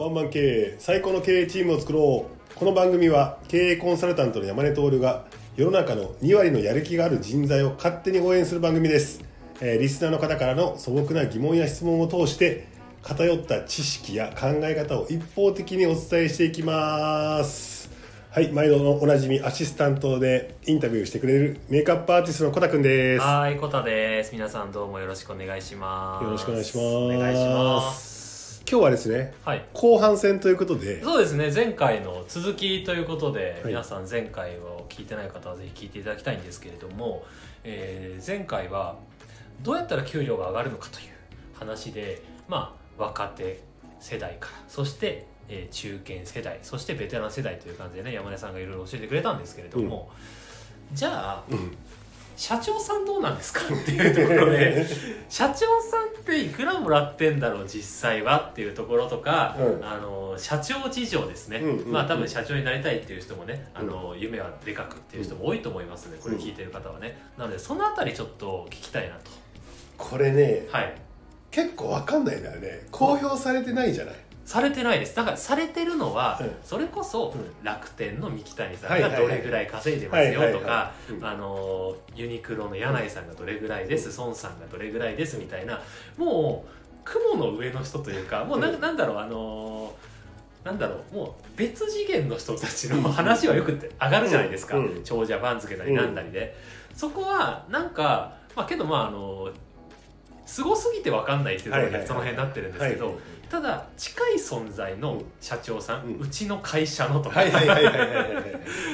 ワンマン経営最高の経営チームを作ろうこの番組は経営コンサルタントの山根徹が世の中の2割のやる気がある人材を勝手に応援する番組です、えーリスナーの方からの素朴な疑問や質問を通して偏った知識や考え方を一方的にお伝えしていきますはい毎度のおなじみアシスタントでインタビューしてくれるメイクアップアーティストのコタくんですはい、コタです。皆さんどうもよろしくお願いします。よろしくお願いしますお願いします。今日はですねはい。後半戦ということでそうですね、前回の続きということで、はい。皆さん前回を聞いてない方はぜひ聞いていただきたいんですけれども、えー前回はどうやったら給料が上がるのかという話で、まあ、若手世代から、そして、えー中堅世代、そしてベテラン世代という感じでね、山根さんがいろいろ教えてくれたんですけれども、じゃあ、うん社長さんどうなんですかっていうところで 社長さんっていくらもらってんだろう実際はっていうところとか、うん。あの社長事情ですね、うんうんうん。まあ多分社長になりたいっていう人もねあの、夢はでかくっていう人も多いと思いますねこれ聞いてる方はね、なのでそのあたりちょっと聞きたいなと。これねはい。結構わかんないんだよね。公表されてないじゃないされてないです。だからされてるのは、うんそれこそ、うん。楽天の三木谷さんがどれぐらい稼いでますよとかユニクロの柳井さんがどれぐらいです孫さんがどれぐらいですみたいなもう雲の上の人というかもうなんうん。なんだろうあのなんだろうもう別次元の人たちの話はよくって上がるじゃないですか、うん。長者番付なりなんなりで、そこはなんかまあけどまああのすごすぎて分かんないっていうところでその辺になってるんですけど、はいただ近い存在の社長さん、ううんちの会社のとか、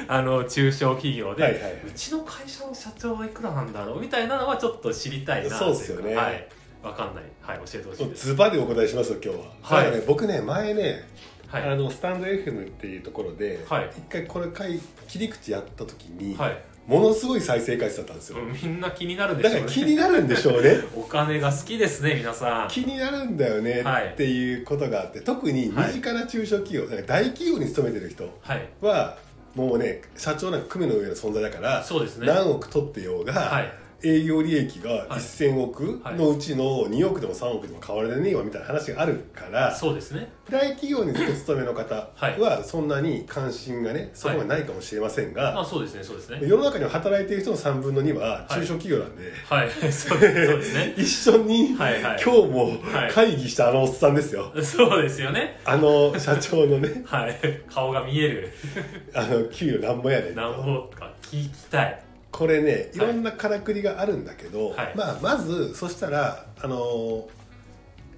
あの中小企業で、うちの会社の社長はいくらなんだろうみたいなのはちょっと知りたいなそうっすよね。はい。わかんない。はい教えてほしいです。ズバでお答えしますよ今日は、はい。ね、僕ね前ね、はい。あのスタンド FM っていうところで、はい。一回これ回切り口やった時に、はいものすごい再生回数だったんですよ、みんな気になるんでだからしょうね。気になるんでしょうね。お金が好きですね皆さん。気になるんだよねはい。っていうことがあって特に身近な中小企業、だから大企業に勤めてる人はい。はもうね社長なんか組の上の存在だから、そうですね。何億取ってようが、はい営業利益がはい。1000億のうちの2億でも3億でも変わらねえわみたいな話があるから、そうですね。大企業にお勤めの方はそんなに関心がねそこまでないかもしれませんが、まあそうですねそうですね。世の中には働いている人の3分の2は中小企業なんで、はい。そうですね 一緒にはいはい。今日もはい。会議したあのおっさんですよ、そうですよね。あの社長のね はい。顔が見える。あの給与なんぼやねんと。何歩か聞きたいこれねい。ろんなからくりがあるんだけど、はい。まあ、まずそしたらあの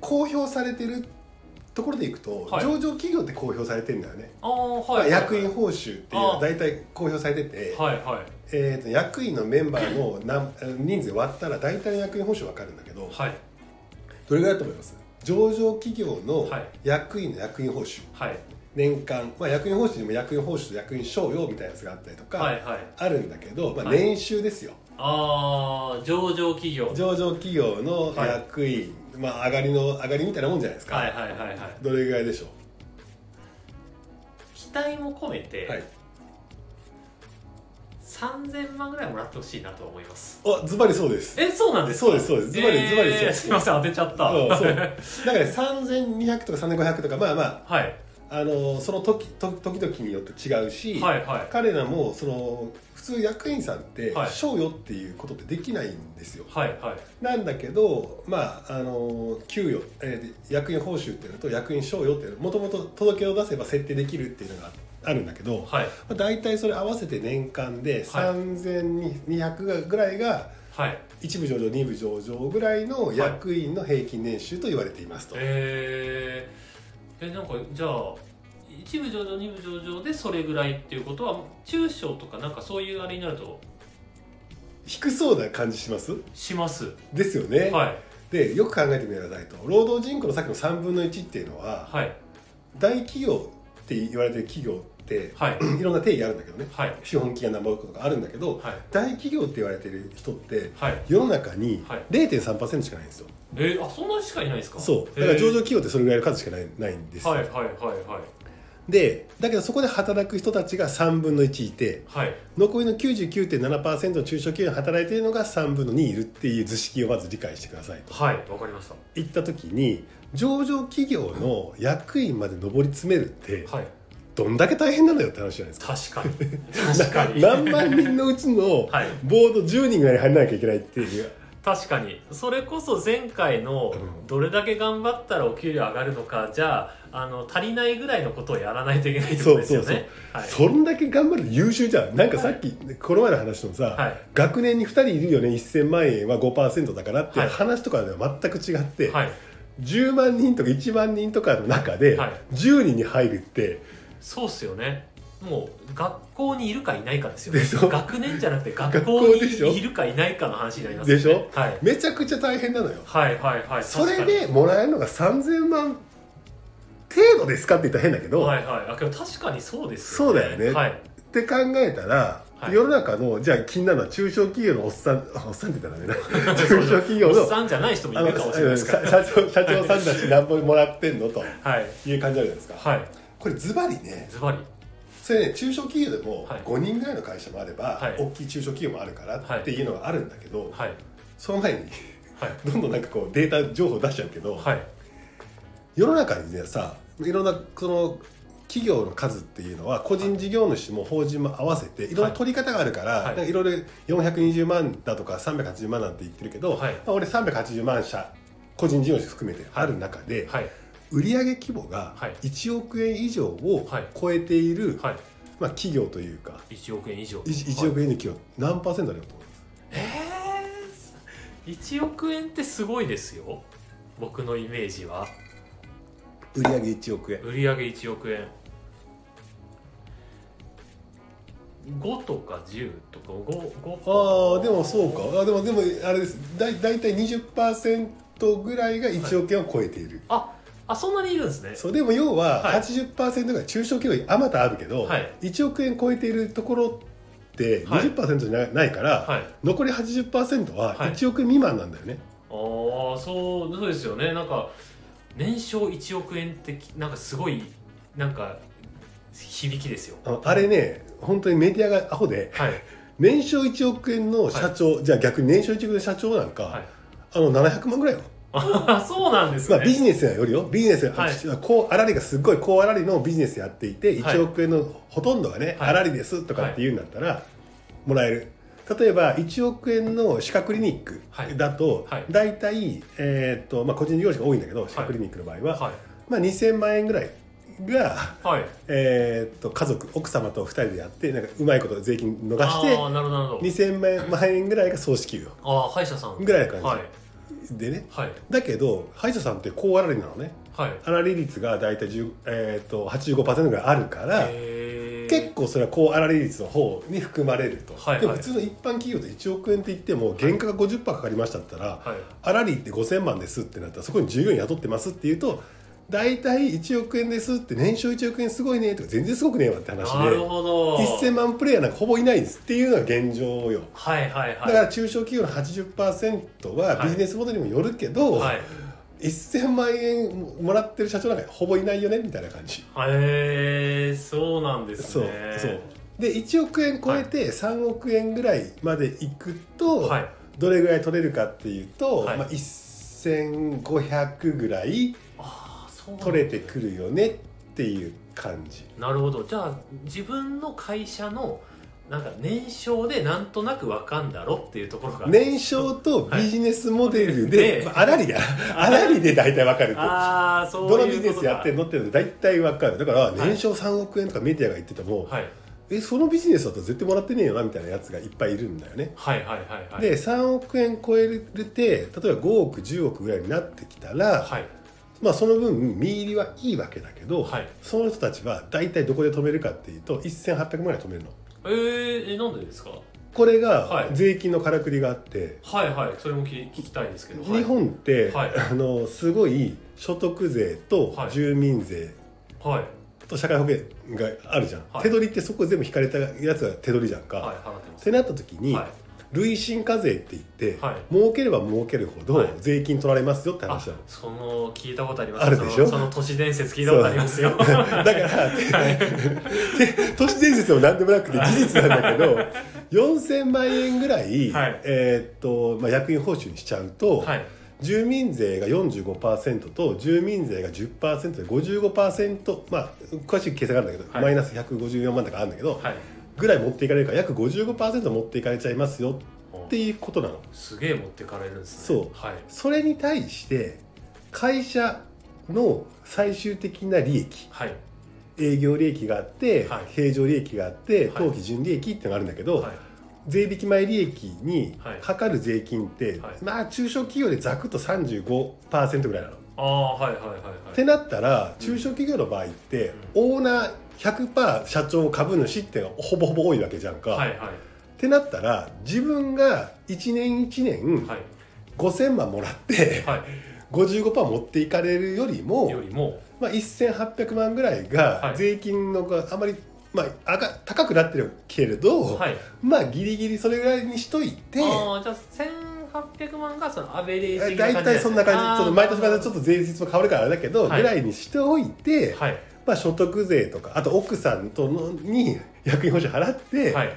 公表されてるところでいくと、はい。上場企業って公表されてるんだよね、ああまあはい役員報酬っていうのあは大体公表されてて、はいはい。えー、と役員のメンバーの何人数割ったら大体の役員報酬分かるんだけどはい。どれぐらいだと思います？上場企業のはい。役員の役員報酬。はい年間、まあ、役員報酬にも役員報酬と役員賞与みたいなやつがあったりとか、はいはい。あるんだけど、まあ、はい。年収ですよ、ああ上場企業。上場企業の役員、まあ上がりの上がりみたいなもんじゃないですか、はいはいはいはい。どれぐらいでしょ期待も込めて、うはい。3000万ぐらいもらってほしいなと思います。あズバリそうです。えそうなんですか？そうですそうです。ズバリえーズバリそうですすいません当てちゃった。そう。そうだから3200とか3500とかまあまあ。はいあのその時と時々によって違うし、はいはい。彼らもその普通役員さんってはい。賞与っていうことってできないんですよ、はいはい。なんだけどまああの給与、えー役員報酬っていうのと役員賞与っていうのもともと届けを出せば設定できるっていうのがあるんだけど、はい。まあ、大体それ合わせて年間ではい。3200ぐらいがはい。一部上場二部上場ぐらいの役員の平均年収と言われていますと、えー、えなんかじゃあ一部上場二部上場でそれぐらいっていうことは中小とかなんかそういうあれになると低そうな感じします？します。ですよね、はい。でよく考えてみてくださいと労働人口のさっきの3分の1っていうのははい。大企業って言われてる企業ってはい。いろんな定義あるんだけどね。はい。資本金が何ぼとかあるんだけどはい。大企業って言われてる人ってはい。世の中にはい。0.3%しかないんですよえー、あそんなしかいないですか？そう。だから上場企業ってそれぐらいの数しかないないんですよ、はいはいはいはい。でだけどそこで働く人たちが3分の1いてはい。残りの99.7%の中小企業に働いているのが3分の2いるっていう図式をまず理解してくださいと。はいわかりました。言った時に上場企業の役員まで上り詰めるってはい。どんだけ大変なんだよって話じゃないですか。確かに。確かに。何万人のうちのはい。ボード10人ぐらいに入らなきゃいけないっていう確かに。それこそ前回のうん。どれだけ頑張ったらお給料上がるのかじゃああの足りないぐらいのことをやらないといけないってことですよね。はい。そんだけ頑張ると優秀じゃん。なんかさっきこの前の話のさ、はい。学年に2人いるよね。1000万円は5%だからっていうはい。話とかでは全く違って、はい。10万人とか1万人とかの中ではい。10人に入るってそうっすよねもう学校にいるかいないかですよ。でしょ？学年じゃなくて学学校にいるかいないかの話になりますよね。でしょ？はい、めちゃくちゃ大変なのよ。はいはいはい。それでもらえるのが3000万程度ですかって言ったら変だけど、はいはい。あけど確かにそうですよそうだよね。はい。って考えたら、はい。世の中のじゃあ気になるのは中小企業のおっさんおっさんって言ったらダメな 中小企業のおっさんじゃない人もいるかもしれないですから。社長社長さんたち何本もらってんのとはい。いう感じあるじゃないですか。はい。これズバリねズバリそれね中小企業でもはい。5人ぐらいの会社もあれば、はい。大きい中小企業もあるからっていうのがあるんだけど、はい。その前にはい。どんどんなんかこうデータ情報出しちゃうけど、はい。世の中にねさいろんなその企業の数っていうのは個人事業主も法人も合わせてい。ろんな取り方があるから、はい。いろいろ420万だとか380万なんて言ってるけど、はい。まあ、俺380万社個人事業主含めてある中で、はい売上規模がはい。1億円以上をはい。超えている、はい。まあ、企業というか。1億円以上。1, 億円の企業何パーセントあると思います？えー、1億円ってすごいですよ。僕のイメージは。売上1億円。売上1億円。5とか10とか 5, 5ああでもそうか。あでもでもあれです。だい大体20%ぐらいが1億円を超えている、ああそんなにいるんですね。そうでも要ははい。80%ぐらい中小企業にあまたあるけど、はい。1億円超えているところってはい。20%じゃないないから、はい。残り80%ははい。1億円未満なんだよね、ああそうそうですよね。なんか年商1億円ってきなんかすごいなんか響きですよ。あれね本当にメディアがアホではい。年商1億円の社長、じゃあ逆に年商1億円の社長なんか、はい。あの700万ぐらいよ、あ そうなんですね、まあ、ビジネスよりよ。ビジネス、はい。こうあらりがすっごい高あらりのビジネスやっていてはい。1億円のほとんどがね、はい。あらりですとかって言うんだったら、もらえる。例えば1億円の歯科クリニックだと、はい。大体、えーっとまあ、個人事業者が多いんだけど歯科クリニックの場合は、はい。まあ、2000万円ぐらいが、はい。えーっと家族奥様と2人でやってなんかうまいこと税金逃してああなるほどなるほど。2000万円ぐらいが葬式給与ああ歯医者さん。ぐらいな感じ。はいでね。はい。だけど歯医者さんって高粗利なのね。はい。粗利率が大体10、えー、と85%ぐらいあるから結構それは高粗利率の方に含まれると、はいはい。でも普通の一般企業で1億円って言っても原価が50%かかりましたったら、はい粗利って5000万ですってなったらそこに従業員雇ってますって言うと大体1億円ですって年商1億円すごいねとか全然すごくねえわって話でなるほど。1000万プレイヤーなんかほぼいないですっていうのが現状よ。はいはいはい。だから中小企業の80%はビジネスモデルにもよるけど、はい。1000万円もらってる社長なんかほぼいないよねみたいな感じ。へえそうなんですそうねそう。で1億円超えて3億円ぐらいまでいくと、はい。どれぐらい取れるかっていうと、はい。まあ、1500ぐらい取れてくるよねっていう感じ。なるほど。じゃあ自分の会社のなんか年商でなんとなくわかんだろっていうところが。年商とビジネスモデルはいで、でまあ、あらりが あらりで大体わかるってああそうどのいうことか。ビジネスやってるのっていうので大体わかる。だから年商3億円とかメディアが言ってても、はい。えそのビジネスだと絶対もらってねえよなみたいなやつがいっぱいいるんだよね。はいはいはいはい。で3億円超えて例えば5億10億ぐらいになってきたら、はいまあ、その分見入りはいいわけだけど、はい。その人たちは大体どこで止めるかっていうと1800万ぐらい止めるの。えー、えなんでですか？これがはい。税金のからくりがあって、はいはい。それも聞聞きたいんですけど。日本って、はい。あのすごい所得税とはい。住民税はい。と社会保険があるじゃん、はい。手取りってそこ全部引かれたやつが手取りじゃんか、はい。ってなった時に、はい累進課税って言って、はい。儲ければ儲けるほどはい。税金取られますよってあ話なの、その聞いたことあります。あるでしょ？そのその都市伝説聞いたことありますよ。だから、で都市伝説でも何でもなくて事実なんだけど4000万円ぐらい、はい。えーっとまあ、役員報酬にしちゃうと、はい。住民税が45%と住民税が10%で55%まあ詳しい計算があるんだけど、はい。マイナス154万とかあるんだけど、はいぐらい持っていかれるから約55%持っていかれちゃいますよっていうことなの。すげえ持ってかれるんですね。そう。はい。それに対して会社の最終的な利益。はい。営業利益があって、はい。平常利益があってはい。当期純利益っていうのがあるんだけど、はい。税引き前利益にはい。かかる税金って、はい。まあ中小企業でざくっと35%ぐらいなの。ああはいはいはいはい。ってなったら中小企業の場合って、オーナー100%社長株主ってほぼほぼ多いわけじゃんか。はいはい。ってなったら自分が1年1年はい。5000万もらって、はい。55%持っていかれるよりもよりも。まあ、1800万ぐらいがはい。税金のがあまり、まあ、あが高くなってるけれど、はい。まあギリギリそれぐらいにしといてああじゃあ1800万がそのアベレージ大体そんな感じ。ちょっと毎年毎年ちょっっと税率も変わるからあれだけど、はい。ぐらいにしておいて、はいまあ、所得税とかあと奥さんとのに役員報酬払って、はい。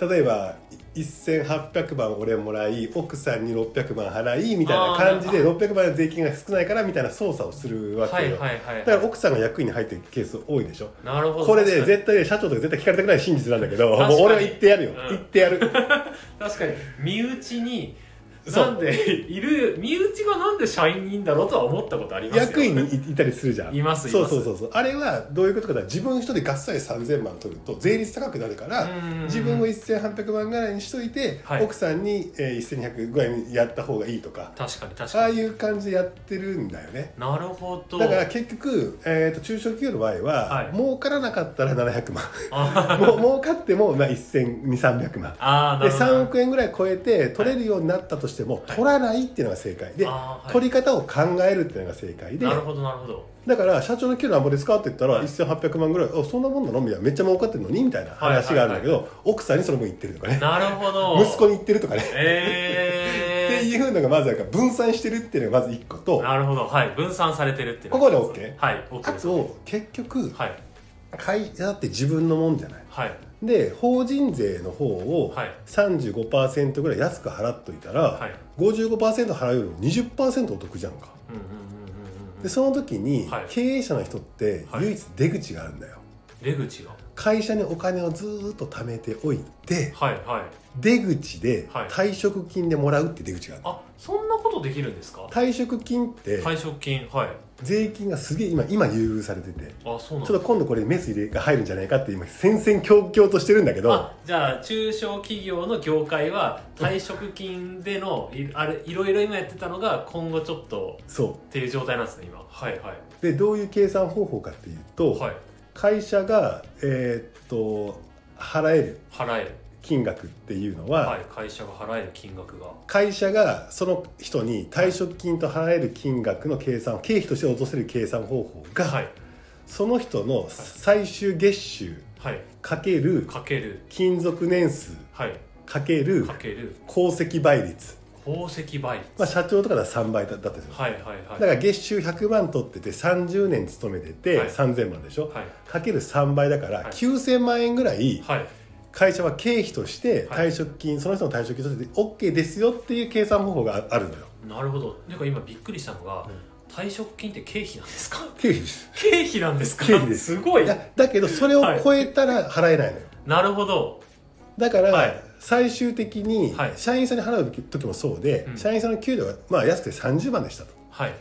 例えば1800万俺もらい奥さんに600万払いみたいな感じであ600万の税金が少ないからみたいな操作をするわけよ、だから奥さんが役員に入ってるケース多いでしょ。なるほど。これで絶対ね社長とか絶対聞かれたくない真実なんだけどもう俺は言ってやるよ、うん。言ってやる。確かに。身内になんでいる身内がなんで社員にいいんだろうとは思ったことありますよ。役員にいいたりするじゃん。いますそうそうそうそう。あれはどういうことかというと自分一人でガッサリ3000万取ると税率高くなるからうん自分を1800万ぐらいにしといて、はい。奥さんに、えー、1200ぐらいにやった方がいいとか。確かに確ああかにいう感じでやってるんだよね。なるほど。だから結局、えー、と中小企業の場合は、はい。儲からなかったら700万。あ もう儲かっても、まあ、1200300万。であーなるほど。3億円ぐらい超えて取れるようになったとしても、取らないっていうのが正解。で、はい。取り方を考えるっていうのが正解で。なるほどなるほど。だから社長の給料なんぼですかって言ったら、はい1800万ぐらいあそんなもんなのみたいなめっちゃ儲かってるのに？みたいな話があるんだけど、奥さんにその分言ってるとかね。なるほど。息子に言ってるとかね、ってえいうのがまずなんか分散してるっていうのがまず1個とー、なるほど。はい。分散されてるっていうここで OK？はい。OK あですと結局はい。会社だって自分のもんじゃない。はいで法人税の方をはい。35%ぐらい安く払っといたら、はい。55%払うよりも20%お得じゃんか。でその時にはい。経営者の人ってはい。唯一出口があるんだよ、出口が会社にお金をずーっと貯めておいてはいはい。出口ではい。退職金でもらうって出口がある、あそんなことできるんですか？退職金って退職金はい。税金がすげえ今今優遇されてて。あそうなんちょっと今度これメス入れが入るんじゃないかって今戦々恐々としてるんだけど。あじゃあ中小企業の業界は退職金でのいあれいろいろ今やってたのが今後ちょっとそっていう状態なんですね今。はいはうでどういう計算方法かっていうと、いはい会社がえーっと払える払える。金額っていうのは、はい会社が払える金額が。会社がその人に退職金と払える金額の計算を経費として落とせる計算方法が、はい。その人の最終月収はい。かけるかける。勤続年数はい。かけるかける。功績倍率、宝石倍率まあ、社長とかだったら3倍だったんですよ、はいはいはい。だから月収100万取ってて30年勤めててはい。3000万でしょ、はい。かける3倍だからはい。9000万円ぐらいはい。会社は経費としてはい。退職金、その人の退職金として OK ですよっていう計算方法がああるのよ。なるほど。なんか今びっくりしたのが、うん。退職金って経費なんですか？経費です。経費なんですか？経費です。すごい。だけどそれを超えたら払えないのよ、なるほど。だから、はい最終的にはい。社員さんに払う時もそうで、うん。社員さんの給料がまあ安くて30万でしたと。はい。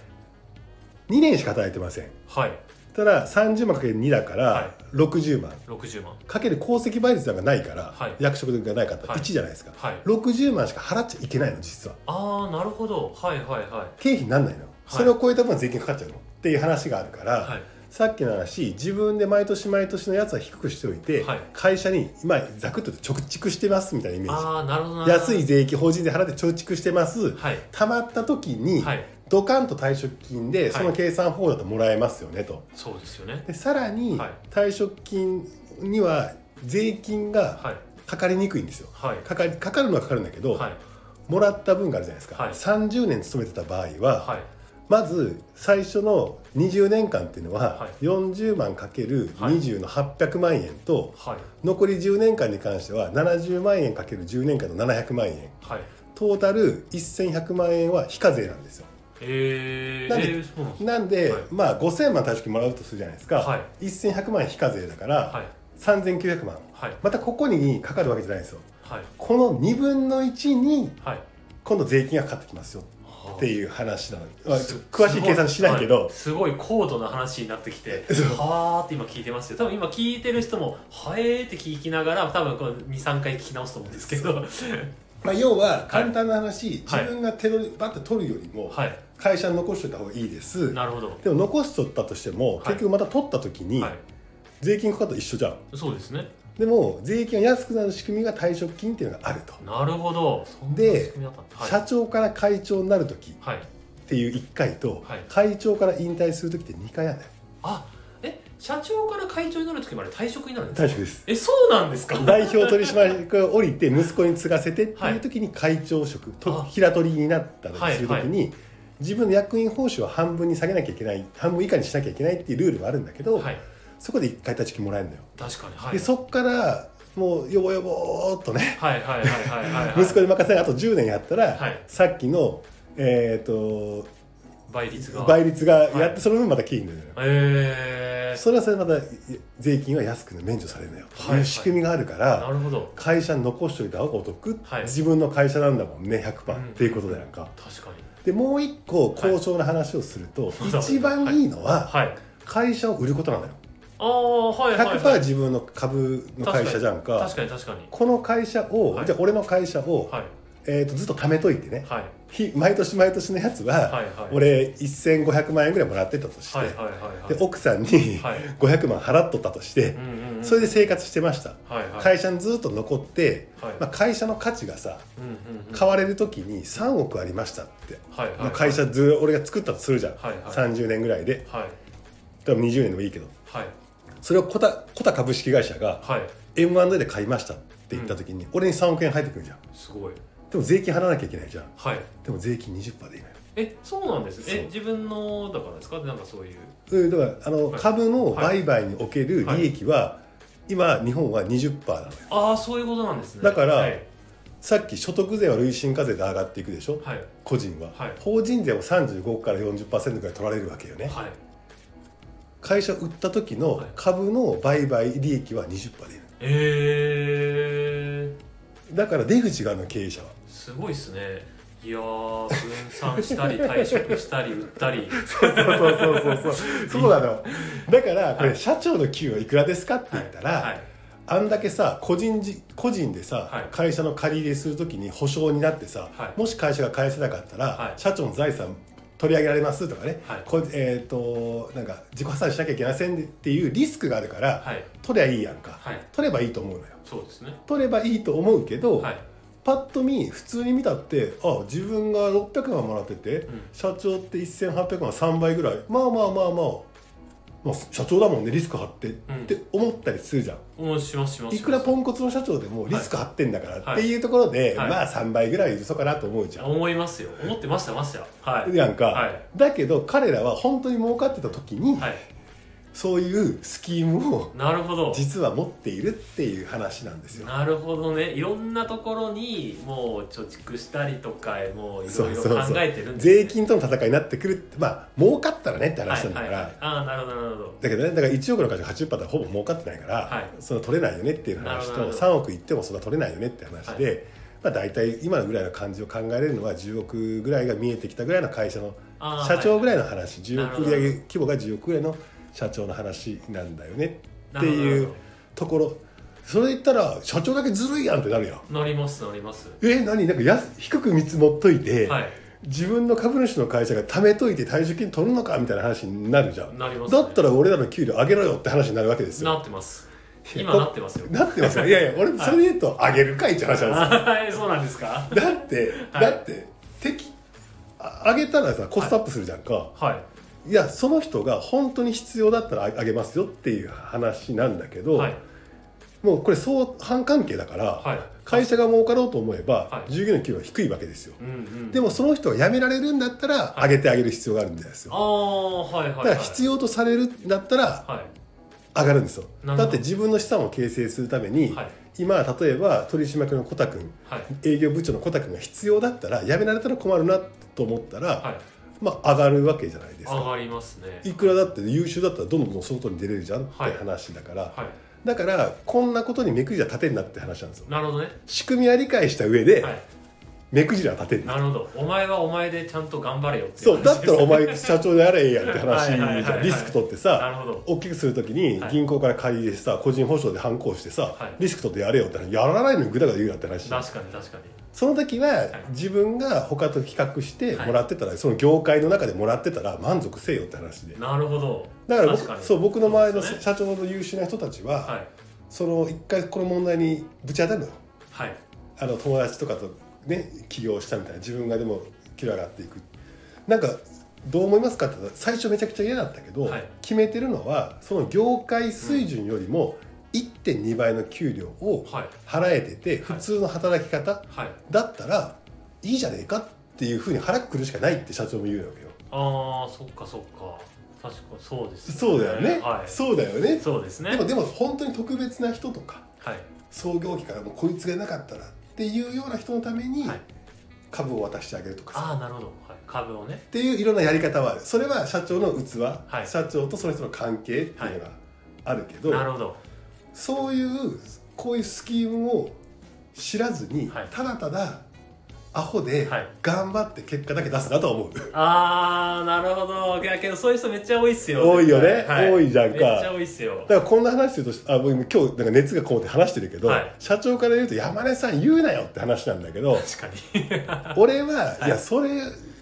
2年しか働いてません。はい。ただ30万かける2だから、はい。60万。60万。かける功績倍率なんかないから、はい。役職がないかったらはい。1じゃないですか、はい。60万しか払っちゃいけないの実は。ああなるほど。はいはいは経費になんないの、それを超えた分税金かかっちゃうの。っていう話があるから、いはいさっきの話自分で毎年毎年のやつは低くしておいて、はい。会社に今ざくっと貯蓄してますみたいなイメーああなるほど安い税金法人税払って貯蓄してます。はい。たまった時に、はい。ドカンと退職金でその計算方法だともらえますよねと。そうですよね。でさらにはい。退職金には税金がはい。かかりにくいんですよ。はい。かかりかかるのはかかるんだけど、はい。もらった分があるじゃないですか、はい。30年勤めてた場合は、はいまず最初の20年間っていうのは、はい。40万かけるはい。20の800万円と、はい。残り10年間に関しては70万円かける10年間の700万円。はい。トータル1100万円は非課税なんですよ。えー、なんでえなんでまあ5000万退職金もらうとするじゃないですか、はい。1100万円非課税だから、はい。3900万。はい。またここにかかるわけじゃないですよ。はい。この2分の1にはい。今度税金がかかってきますよ。はあっていう話なの、まあ、詳しい計算しないけど、はい。すごい高度な話になってきてはーって今聞いてますよ。多分今聞いてる人もはえーって聞きながら多分こう23回聞き直すと思うんですけど。まあ、要は簡単な話、はい。自分が手取りバッて取るよりもはい。会社に残しておいた方がいいです、なるほど。でも残しとったとしても、はい。結局また取った時にはい。税金かかったら一緒じゃん。そうですねでも税金が安くなる仕組みが退職金っていうのがあると、なるほど。で社長から会長になる時っはい。ていう1回と、はい。会長から引退する時って2回あるんだよ。あえ社長から会長になる時まで退職になるんですか？退職です。えそうなんですか？代表取締役が降りて息子に継がせてっていう時に会長職、とあ。平取りになったりする時に、自分の役員報酬を半分に下げなきゃいけない半分以下にしなきゃいけないっていうルールはあるんだけど、はいそこで1回立ち金もらえるんだよ、確かにはい。でそっからもうよぼよぼーっとね。息子に任せてあと10年やったら、はい。さっきのえっ、と倍率が。倍率がやって、はい。その分また金になるそれはそれでまた税金は安く免除されるのよ、はいとい。う仕組みがあるから、なるほど。会社に残しておいた方がお得、はい。自分の会社なんだもんね100%、うん。っていうことだやんか。確かに。でもう一個交渉の話をすると、はい一番いいのははい。会社を売ることなのよああはいはいはい。100%自分の株の会社じゃんか。確かに確かに。この会社を、はい。じゃあ俺の会社を、はい。えー、とずっと貯めといてね、はい。ひ毎年毎年のやつは、はいはい。俺1500万円ぐらいもらってたとして、はいはいはいはい。で奥さんにはい。500万払っとったとして、うんうんうんそれで生活してました、はいはい。会社にずっと残って、はい。まあ、会社の価値がさうんうんうん。買われる時に3億ありましたって、はいはいまあ会社ず俺が作ったとするじゃん、はいはい。30年ぐらいで。はい。多分20年でもいいけど。はいそれをコタコタ株式会社がはい。M&A で買いましたって言った時に、俺に3億円入ってくるじゃん。すごい。でも税金払わなきゃいけないじゃん。はい。でも税金20%でいいのよ。えそうなんです。え自分のだからですか？なんかそういう。うんだからあの、はい。株の売買における利益は、今日本は20%なのよ。ああそういうことなんですね。だからはい。さっき所得税は累進課税で上がっていくでしょ？はい。個人は、はい。法人税は35から40%ぐらい取られるわけよね、はい会社売った時のはい。株の売買利益は20%でいる。えー、だから出口があるの経営者は。すごいですね。いやー分散したり退職したり売ったり。そうそうそうそうそう。そうなの。だからこはい。れ社長の給与いくらですかって言ったら、はい。あんだけさ個人じ個人でさ、はい。会社の借り入れするときに保証になってさ、はい。もし会社が返せなかったら、はい。社長の財産取り上げられますとかね、はい。こえー、となんか自己破産しなきゃいけませんっていうリスクがあるから、はい。取りゃいいやんか、はい。取ればいいと思うのよ。そうですね。取ればいいと思うけど、はい。パッと見普通に見たってあ自分が600万もらってて、ん。社長って1800万3倍ぐらい。まあまあまあまあ、まあ、社長だもんねリスク張って、って思ったりするじゃん。うんしますします。いくらンポンコツの社長でもリスク張ってんだからはい。っていうところで、はい。まあ3倍ぐらい嘘かなと思うじゃん、思いますよ。思ってましたました。はい。なんか、はい。だけど彼らは本当に儲かってた時に、はいそういうスキームをなるほど。実は持っているっていう話なんですよ。なるほどね。いろんなところにもう貯蓄したりとかもういろいろ考えてるんですね。税金との戦いになってくるってまあ儲かったらねって話なんだから、はいはい。はい、ああなるほどなるほど。だけどねだから1億の会社が80%はほぼ儲かってないから、はい。その取れないよねっていう話となるほどなるほ3億いってもそんな取れないよねって話で、まあ、大体今のぐらいの感じを考えれるのは10億ぐらいが見えてきたぐらいの会社の社長ぐらいの話、10億売上規模が10億ぐらいの社長の話なんだよね。なっていうところ。それ言ったら社長だけずるいやんってなるやん。どなりますなります。え何？なんか安低く見積もっといて、はい。自分の株主の会社が貯めといて退職金取るのかみたいな話になるじゃん。なりますね。だったら俺らの給料上げろよって話になるわけですよ。なってます。今なってますよ。なってますよ。いやいや俺それで言うと上げるかいって話なんですよ。は いそうなんですか？だって、はい。だって敵あ上げたらさコストアップするじゃんか、はいい、やその人が本当に必要だったら上げますよっていう話なんだけど、はい。もうこれ相反関係だから、はい。会社が儲かろうと思えば、はい従業員の給料は低いわけですよ。うんうんでもその人が辞められるんだったらはい。上げてあげる必要があるんですよ、ああはいはいはい。だから必要とされるんだったらはい。上がるんですよ。だって自分の資産を形成するために、はい今例えば取締役のコタ君はい営業部長のコタ君が必要だったら辞められたら困るなと思ったら、はいまあ上がるわけじゃないですか。上がりますね。いくらだって優秀だったらどんどん外に出れるじゃんってはい。話だから、はい。だからこんなことに目くじら立てんなって話なんですよ。なるほどね。仕組みは理解した上で、はい。目くじら立てんななるほど。お前はお前でちゃんと頑張れよっていそうだったらお話前社長でやれやって話リスク取ってさるほど。大きくするときにはい。銀行から借り入れてさ個人保証で反抗してさ、はい。リスク取ってやれよって話。やらないのにぐだぐだ言うなって話確かに確かにその時は自分が他と比較してもらってたら、その業界の中でもらってたら満足せよって話で。なるほど。だから僕そう僕の周りの社長の優秀な人たちは、はい。その一回この問題にぶち当たるの。よはい。あの友達とかとね起業したみたいな自分がでもキラ上がっていく。なんかどう思いますかって最初めちゃくちゃ嫌だったけど、はい。決めてるのはその業界水準よりも1.2倍の給料をはい。払えててはい。普通の働き方はい。だったらいいじゃねえかっていうふうに腹くくるしかないって社長も言うわけよ。ああそっかそっか。確かそうですそうだよね、はい。そうだよね。そうですね。でもでも本当に特別な人とかはい。創業期からもうこいつがいなかったらっていうような人のためにはい。株を渡してあげるとかさ。ああなるほど、はい、株をね。っていういろんなやり方はある。それは社長の器、はい。社長とその人の関係っていうのがあるけど、なるほどそういうこういうスキームを知らずに、はい。ただただアホではい。頑張って結果だけ出すなとは思う、ああなるほど。いやけどそういう人めっちゃ多いっすよ多いよね。絶対。多いじゃんか。めっちゃ多いっすよ。だからこんな話するとあ僕今日なんか熱がこもって話してるけど、はい。社長から言うと山根さん言うなよって話なんだけど確かに。俺は、い、やそれ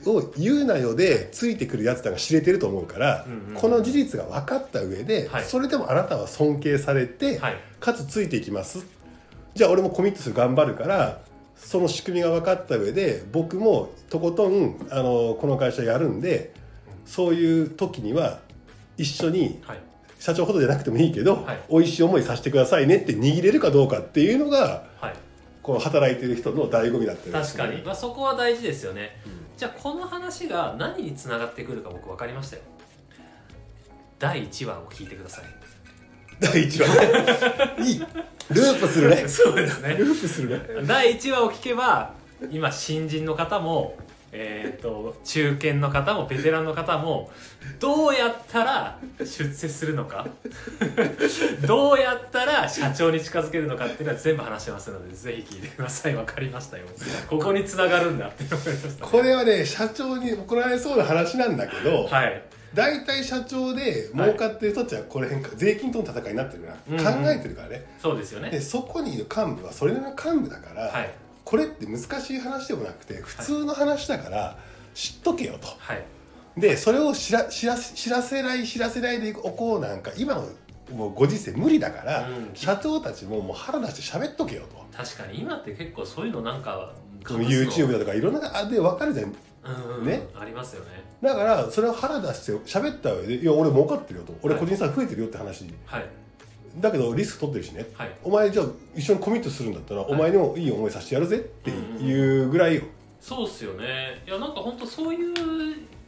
を言うなよでついてくるやつらが知れてると思うから、うんうんうん。この事実が分かった上で、はい。それでもあなたは尊敬されて、はい。かつついていきます。じゃあ俺もコミットする頑張るからその仕組みが分かった上で僕もとことんあのこの会社やるんでそういう時には一緒にはい。社長ほどじゃなくてもいいけど、はい。美味しい思いさせてくださいねって握れるかどうかっていうのがはい。この働いてる人の醍醐味だったり確かに、まあ、そこは大事ですよね、じゃあこの話が何につながってくるか僕分かりましたよ。第1話を聞いてください。第一話いい。ループするね。そうですね。ループするね。第1話を聞けば今新人の方もえー、と中堅の方もベテランの方もどうやったら出世するのか？どうやったら社長に近づけるのかっていうのは全部話してますのでぜひ聞いてください。分かりましたよ。ここに繋がるんだって思いましたこれはね社長に怒られそうな話なんだけど、はい。大体社長で儲かってる人たちはこれ辺か税金との戦いになってるから、うんうん考えてるからね。そうですよね。でそこにいる幹部はそれなりの幹部だから、はいこれって難しい話でもなくて普通の話だから知っとけよと。はい。でそれを知ら知ら知らせない知らせないでおこうなんか今のもうご時世無理だから、うん。社長たちももう腹出して喋っとけよと。確かに今って結構そういうのなんか YouTube だとかいろんなあで分かるじゃん。ね？ありますよね。だからそれを腹出して喋った上で「いや俺儲かってるよ」と「俺はい。個人差増えてるよ」って話。はいだけどリスク取ってるしね。はい。お前じゃあ一緒にコミットするんだったら、お前にもいい思いさせてやるぜっていうぐらいよ、そうっすよね。いやなんか本当そういう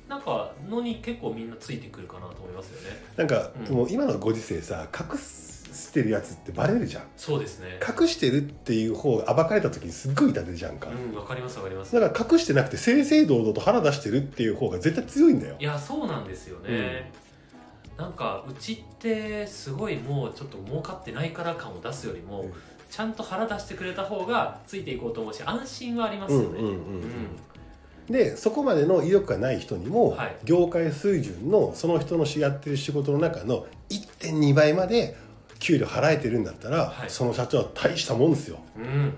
なんかのに結構みんなついてくるかなと思いますよね。なんか、うん。もう今のご時世さ隠してるやつってバレるじゃん。そうですね。隠してるっていう方が暴かれた時にすっごい痛手じゃんか、うんわかりますわかります。だから隠してなくて正々堂々と腹出してるっていう方が絶対強いんだよ。いやそうなんですよね、なんかうちってすごいもうちょっと儲かってないから感を出すよりも、うん。ちゃんと腹出してくれた方がついていこうと思うし安心はありますよね。でそこまでの意欲がない人にも、はい。業界水準のその人のやってる仕事の中の1.2倍まで給料払えてるんだったら、はい。その社長は大したもんですよ。うん。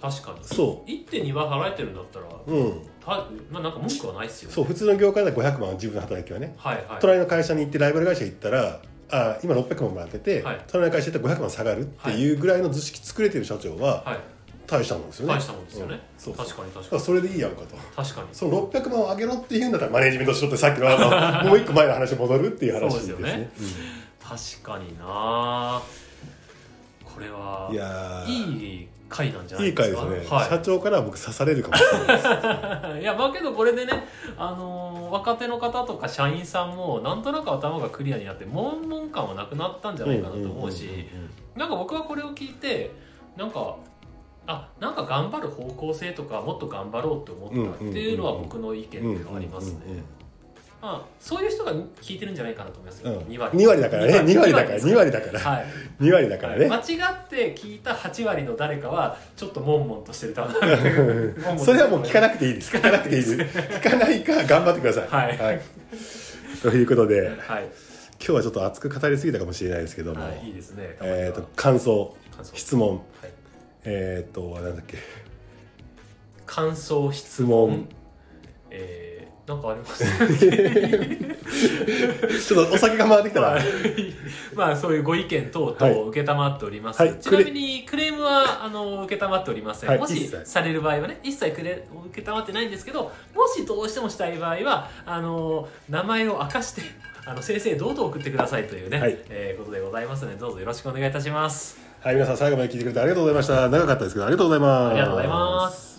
確かに。そ1.2倍払えてるんだったらううんたまあなんか文句はないっすよそう普通の業界で500万自分の働きはね、はいはい。隣の会社に行ってライバル会社行ったらあ今600万もらってて、はい。隣の会社行ったら500万下がるってい。うぐらいの図式作れてる社長ははい。大したもんですよね。大したもんですよね。うん。そう確かに確かに。それでいいやんかと。確かに。その600万を上げろって言うんだったらマネジメントしろってさっきのあの もう一個前の話に戻るっていう話ですね。そうですよね。確かにな。これはいやー。いい回なんじゃないいいですか？回ですね、は社長からは僕刺されるかもしれないです。い、いやまあけどこれでね、あのー若手の方とか社員さんもなんとなく頭がクリアになって悶々感はなくなったんじゃないかなと思うし、なんか僕はこれを聞いてなんかあなんか頑張る方向性とかもっと頑張ろうって思ったっていうのは僕の意見ではありますね。まあ、そういう人が聞いてるんじゃないかなと思いますよ、うん。2割。2割だからね。2割。だから。です2割だから。はい。2割だからね、間違って聞いた8割の誰かはちょっと悶々としてる それはもう聞かなくていいです。聞かなくていいです。聞かないか頑張ってください。はい。ということではい、今日はちょっと熱く語りすぎたかもしれないですけども、はい、いいですね。えー、と感想質問。はい。えっ、となんだっけ。感想質質問。えー、なんかあります ちょっとお酒が回ってきたら、はい。まあそういうご意見等はい。々受けたまっております、はい。ちなみにクレームはあの受けたまっておりません、もしはい一切。される場合はね一切クレ受けたまってないんですけどもしどうしてもしたい場合はあの名前を明かしてあの先生どうぞ送ってくださいというね、はい。えーことでございますのでどうぞよろしくお願いいたします。はい皆さん最後まで聞いてくれてありがとうございました。長かったですけどありがとうございます。ありがとうございます